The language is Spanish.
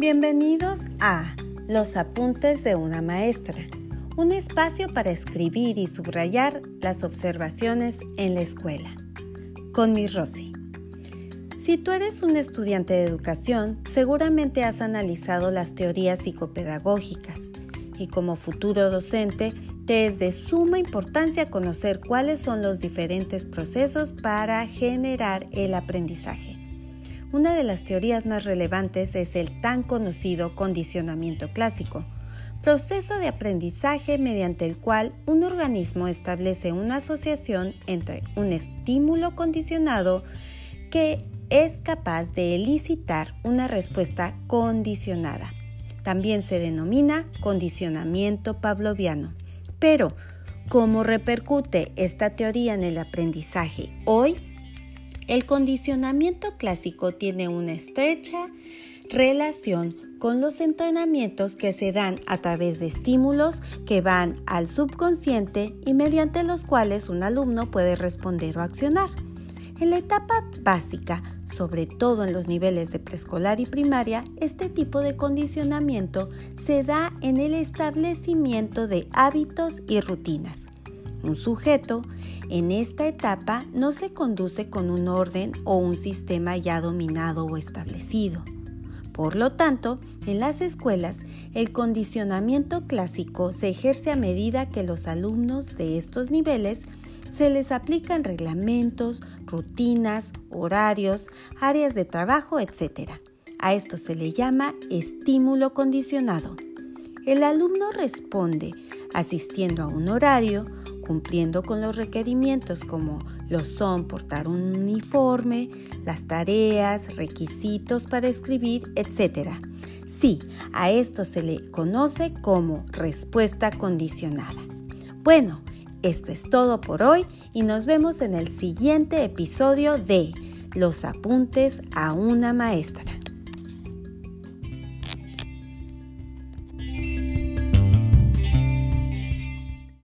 Bienvenidos a Los apuntes de una maestra, un espacio para escribir y subrayar las observaciones en la escuela. Con mi Rosy. Si tú eres un estudiante de educación, seguramente has analizado las teorías psicopedagógicas y como futuro docente te es de suma importancia conocer cuáles son los diferentes procesos para generar el aprendizaje. Una de las teorías más relevantes es el tan conocido condicionamiento clásico, proceso de aprendizaje mediante el cual un organismo establece una asociación entre un estímulo condicionado que es capaz de elicitar una respuesta condicionada. También se denomina condicionamiento pavloviano. Pero, ¿cómo repercute esta teoría en el aprendizaje hoy? El condicionamiento clásico tiene una estrecha relación con los entrenamientos que se dan a través de estímulos que van al subconsciente y mediante los cuales un alumno puede responder o accionar. En la etapa básica, sobre todo en los niveles de preescolar y primaria, este tipo de condicionamiento se da en el establecimiento de hábitos y rutinas. Un sujeto en esta etapa no se conduce con un orden o un sistema ya dominado o establecido. Por lo tanto, en las escuelas, el condicionamiento clásico se ejerce a medida que los alumnos de estos niveles se les aplican reglamentos, rutinas, horarios, áreas de trabajo, etc. A esto se le llama estímulo condicionado. El alumno responde asistiendo a un horario, cumpliendo con los requerimientos como lo son portar un uniforme, las tareas, requisitos para escribir, etc. Sí, a esto se le conoce como respuesta condicionada. Bueno, esto es todo por hoy y nos vemos en el siguiente episodio de Los apuntes a una maestra.